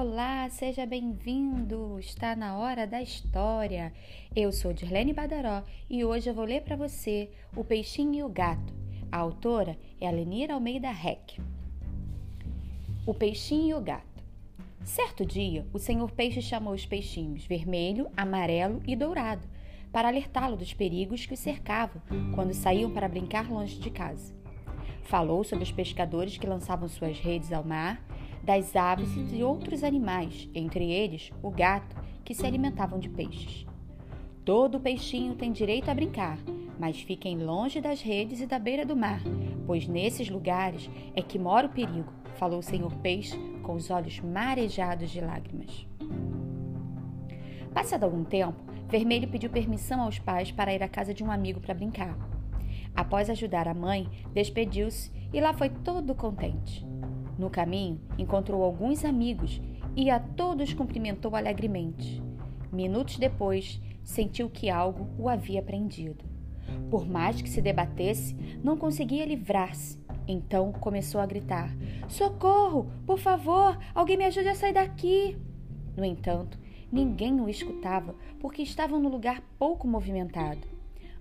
Olá, seja bem-vindo! Está na hora da história. Eu sou Dirlene Badaró e hoje eu vou ler para você O Peixinho e o Gato. A autora é a Lenira Almeida Reck. O Peixinho e o Gato. Certo dia, o senhor Peixe chamou os peixinhos vermelho, amarelo e dourado para alertá-lo dos perigos que o cercavam quando saíam para brincar longe de casa. Falou sobre os pescadores que lançavam suas redes ao mar das aves e de outros animais, entre eles o gato, que se alimentavam de peixes. Todo peixinho tem direito a brincar, mas fiquem longe das redes e da beira do mar, pois nesses lugares é que mora o perigo, falou o senhor peixe com os olhos marejados de lágrimas. Passado algum tempo, Vermelho pediu permissão aos pais para ir à casa de um amigo para brincar. Após ajudar a mãe, despediu-se e lá foi todo contente. No caminho, encontrou alguns amigos e a todos cumprimentou alegremente. Minutos depois, sentiu que algo o havia prendido. Por mais que se debatesse, não conseguia livrar-se. Então começou a gritar: Socorro! Por favor, alguém me ajude a sair daqui! No entanto, ninguém o escutava porque estavam num lugar pouco movimentado.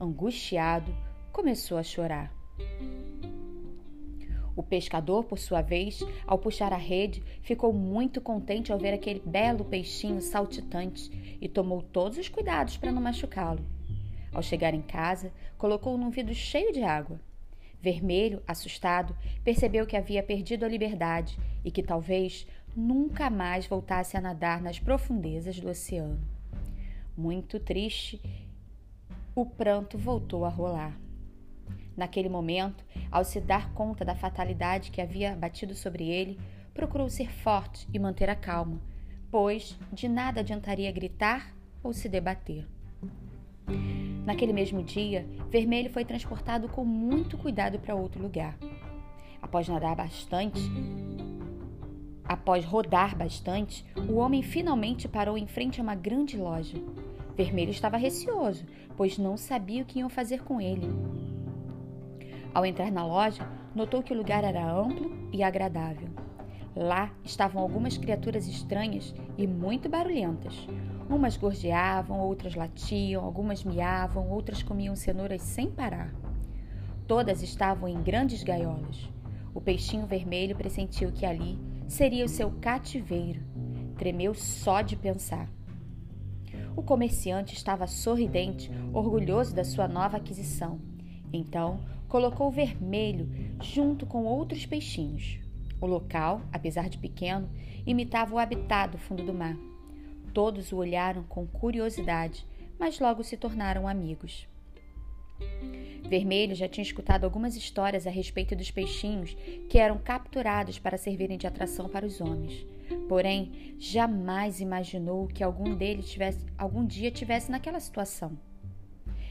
Angustiado, começou a chorar. O pescador, por sua vez, ao puxar a rede, ficou muito contente ao ver aquele belo peixinho saltitante e tomou todos os cuidados para não machucá-lo. Ao chegar em casa, colocou-o num vidro cheio de água. Vermelho, assustado, percebeu que havia perdido a liberdade e que talvez nunca mais voltasse a nadar nas profundezas do oceano. Muito triste, o pranto voltou a rolar. Naquele momento, ao se dar conta da fatalidade que havia batido sobre ele, procurou ser forte e manter a calma, pois de nada adiantaria gritar ou se debater. Naquele mesmo dia, Vermelho foi transportado com muito cuidado para outro lugar. Após nadar bastante, após rodar bastante, o homem finalmente parou em frente a uma grande loja. Vermelho estava receoso, pois não sabia o que iam fazer com ele. Ao entrar na loja, notou que o lugar era amplo e agradável. Lá estavam algumas criaturas estranhas e muito barulhentas. Umas gorjeavam, outras latiam, algumas miavam, outras comiam cenouras sem parar. Todas estavam em grandes gaiolas. O peixinho vermelho pressentiu que ali seria o seu cativeiro. Tremeu só de pensar. O comerciante estava sorridente, orgulhoso da sua nova aquisição. Então, colocou vermelho junto com outros peixinhos. O local, apesar de pequeno, imitava o habitat do fundo do mar. Todos o olharam com curiosidade, mas logo se tornaram amigos. Vermelho já tinha escutado algumas histórias a respeito dos peixinhos que eram capturados para servirem de atração para os homens. Porém, jamais imaginou que algum deles tivesse, algum dia tivesse naquela situação.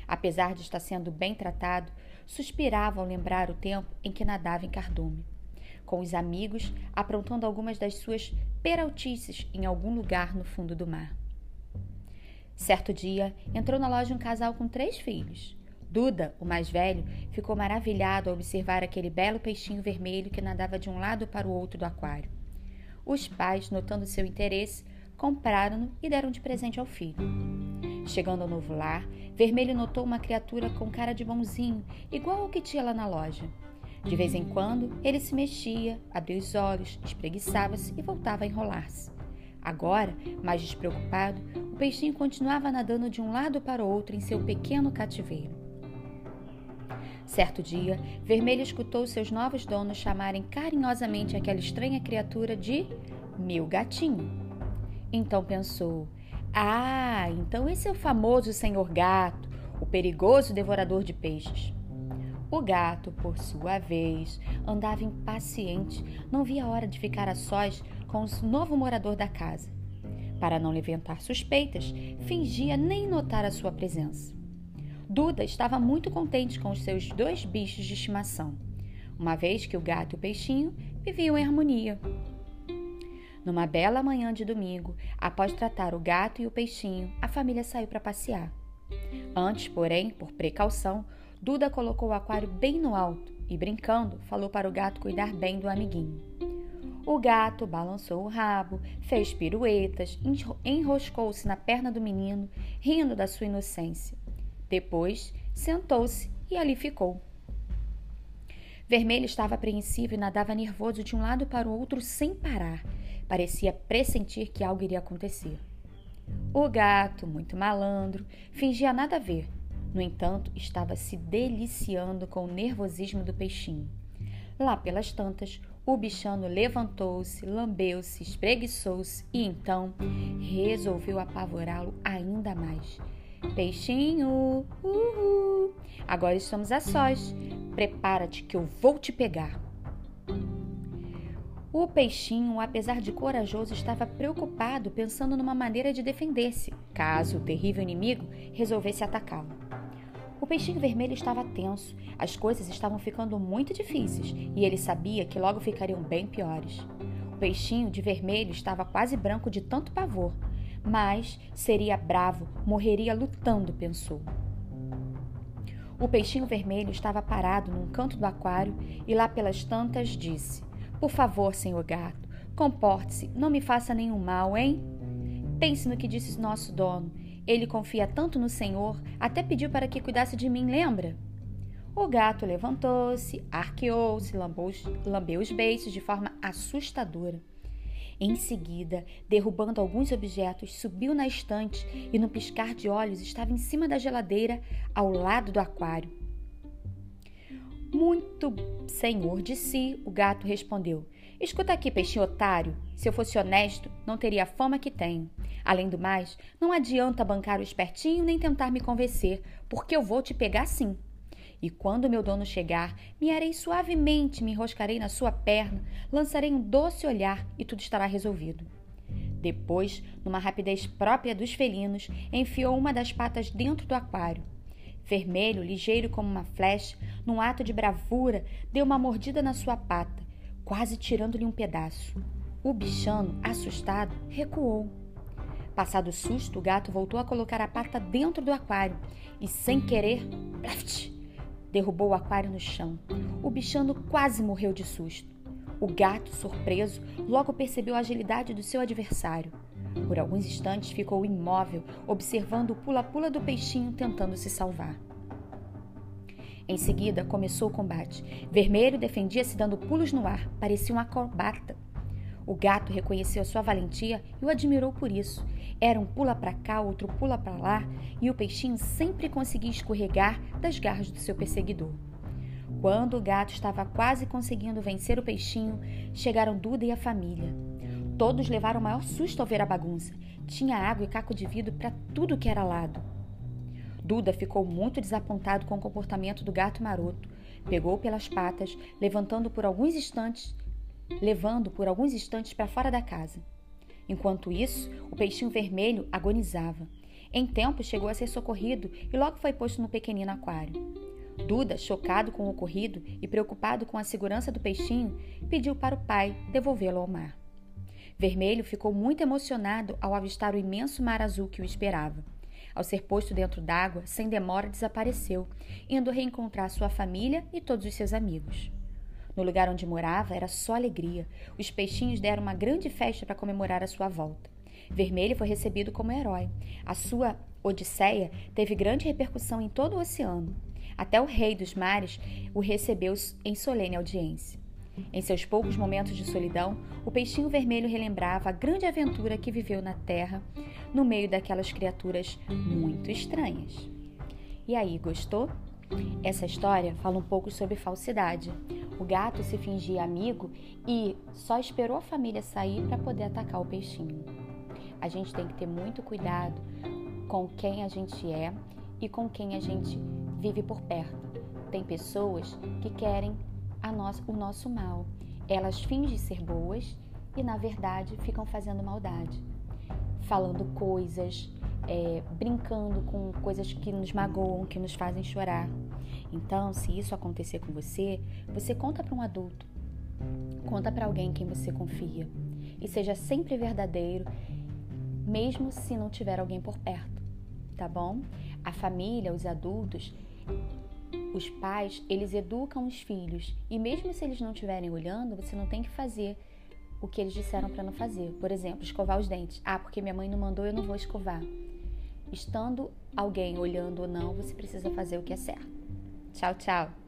Apesar de estar sendo bem tratado, suspirava ao lembrar o tempo em que nadava em cardume, com os amigos aprontando algumas das suas peraltices em algum lugar no fundo do mar. Certo dia, entrou na loja um casal com três filhos. Duda, o mais velho, ficou maravilhado ao observar aquele belo peixinho vermelho que nadava de um lado para o outro do aquário. Os pais, notando seu interesse, compraram-no e deram de presente ao filho. Chegando ao novo lar, Vermelho notou uma criatura com cara de bonzinho, igual ao que tinha lá na loja. De vez em quando, ele se mexia, abria os olhos, espreguiçava-se e voltava a enrolar-se. Agora, mais despreocupado, o peixinho continuava nadando de um lado para o outro em seu pequeno cativeiro. Certo dia, Vermelho escutou seus novos donos chamarem carinhosamente aquela estranha criatura de meu gatinho. Então pensou: Ah, então esse é o famoso senhor gato, o perigoso devorador de peixes. O gato, por sua vez, andava impaciente, não via a hora de ficar a sós com o novo morador da casa. Para não levantar suspeitas, fingia nem notar a sua presença. Duda estava muito contente com os seus dois bichos de estimação, uma vez que o gato e o peixinho viviam em harmonia. Numa bela manhã de domingo, após tratar o gato e o peixinho, a família saiu para passear. Antes, porém, por precaução, Duda colocou o aquário bem no alto e, brincando, falou para o gato cuidar bem do amiguinho. O gato balançou o rabo, fez piruetas, enroscou-se na perna do menino, rindo da sua inocência. Depois sentou-se e ali ficou. Vermelho estava apreensivo e nadava nervoso de um lado para o outro sem parar. Parecia pressentir que algo iria acontecer. O gato, muito malandro, fingia nada a ver. No entanto, estava se deliciando com o nervosismo do peixinho. Lá pelas tantas, o bichano levantou-se, lambeu-se, espreguiçou-se e então resolveu apavorá-lo ainda mais. Peixinho, uhul, agora estamos a sós. Prepara-te que eu vou te pegar. O peixinho, apesar de corajoso, estava preocupado, pensando numa maneira de defender-se, caso o terrível inimigo resolvesse atacá-lo. O peixinho vermelho estava tenso, as coisas estavam ficando muito difíceis e ele sabia que logo ficariam bem piores. O peixinho de vermelho estava quase branco de tanto pavor, mas seria bravo, morreria lutando, pensou. O peixinho vermelho estava parado num canto do aquário e lá pelas tantas disse: por favor, senhor gato, comporte-se, não me faça nenhum mal, hein? Pense no que disse nosso dono. Ele confia tanto no senhor, até pediu para que cuidasse de mim, lembra? O gato levantou-se, arqueou-se, lambeu os beiços de forma assustadora. Em seguida, derrubando alguns objetos, subiu na estante e, no piscar de olhos, estava em cima da geladeira, ao lado do aquário. Muito senhor de si, o gato respondeu. Escuta aqui, peixinho otário. Se eu fosse honesto, não teria a fama que tenho. Além do mais, não adianta bancar o espertinho nem tentar me convencer, porque eu vou te pegar sim. E quando meu dono chegar, me arei suavemente, me enroscarei na sua perna, lançarei um doce olhar e tudo estará resolvido. Depois, numa rapidez própria dos felinos, enfiou uma das patas dentro do aquário Vermelho, ligeiro como uma flecha, num ato de bravura, deu uma mordida na sua pata, quase tirando-lhe um pedaço. O bichano, assustado, recuou. Passado o susto, o gato voltou a colocar a pata dentro do aquário e, sem querer, plaft, derrubou o aquário no chão. O bichano quase morreu de susto. O gato, surpreso, logo percebeu a agilidade do seu adversário. Por alguns instantes ficou imóvel, observando o pula-pula do peixinho tentando se salvar. Em seguida, começou o combate. Vermelho defendia-se dando pulos no ar, parecia um acrobata. O gato reconheceu sua valentia e o admirou por isso. Era um pula para cá, outro pula para lá, e o peixinho sempre conseguia escorregar das garras do seu perseguidor. Quando o gato estava quase conseguindo vencer o peixinho, chegaram Duda e a família. Todos levaram o maior susto ao ver a bagunça. Tinha água e caco de vidro para tudo que era lado. Duda ficou muito desapontado com o comportamento do gato maroto. Pegou pelas patas, levantando por alguns instantes, levando por alguns instantes para fora da casa. Enquanto isso, o peixinho vermelho agonizava. Em tempo, chegou a ser socorrido e logo foi posto no pequenino aquário. Duda, chocado com o ocorrido e preocupado com a segurança do peixinho, pediu para o pai devolvê-lo ao mar. Vermelho ficou muito emocionado ao avistar o imenso mar azul que o esperava. Ao ser posto dentro d'água, sem demora desapareceu, indo reencontrar sua família e todos os seus amigos. No lugar onde morava era só alegria. Os peixinhos deram uma grande festa para comemorar a sua volta. Vermelho foi recebido como herói. A sua odisseia teve grande repercussão em todo o oceano. Até o rei dos mares o recebeu em solene audiência. Em seus poucos momentos de solidão, o peixinho vermelho relembrava a grande aventura que viveu na terra, no meio daquelas criaturas muito estranhas. E aí, gostou? Essa história fala um pouco sobre falsidade. O gato se fingia amigo e só esperou a família sair para poder atacar o peixinho. A gente tem que ter muito cuidado com quem a gente é e com quem a gente vive por perto. Tem pessoas que querem nosso, o nosso mal. Elas fingem ser boas e, na verdade, ficam fazendo maldade, falando coisas, é, brincando com coisas que nos magoam, que nos fazem chorar. Então, se isso acontecer com você, você conta para um adulto, conta para alguém em quem você confia e seja sempre verdadeiro, mesmo se não tiver alguém por perto, tá bom? A família, os adultos, os pais, eles educam os filhos e mesmo se eles não estiverem olhando, você não tem que fazer o que eles disseram para não fazer. Por exemplo, escovar os dentes. Ah, porque minha mãe não mandou, eu não vou escovar. Estando alguém olhando ou não, você precisa fazer o que é certo. Tchau, tchau.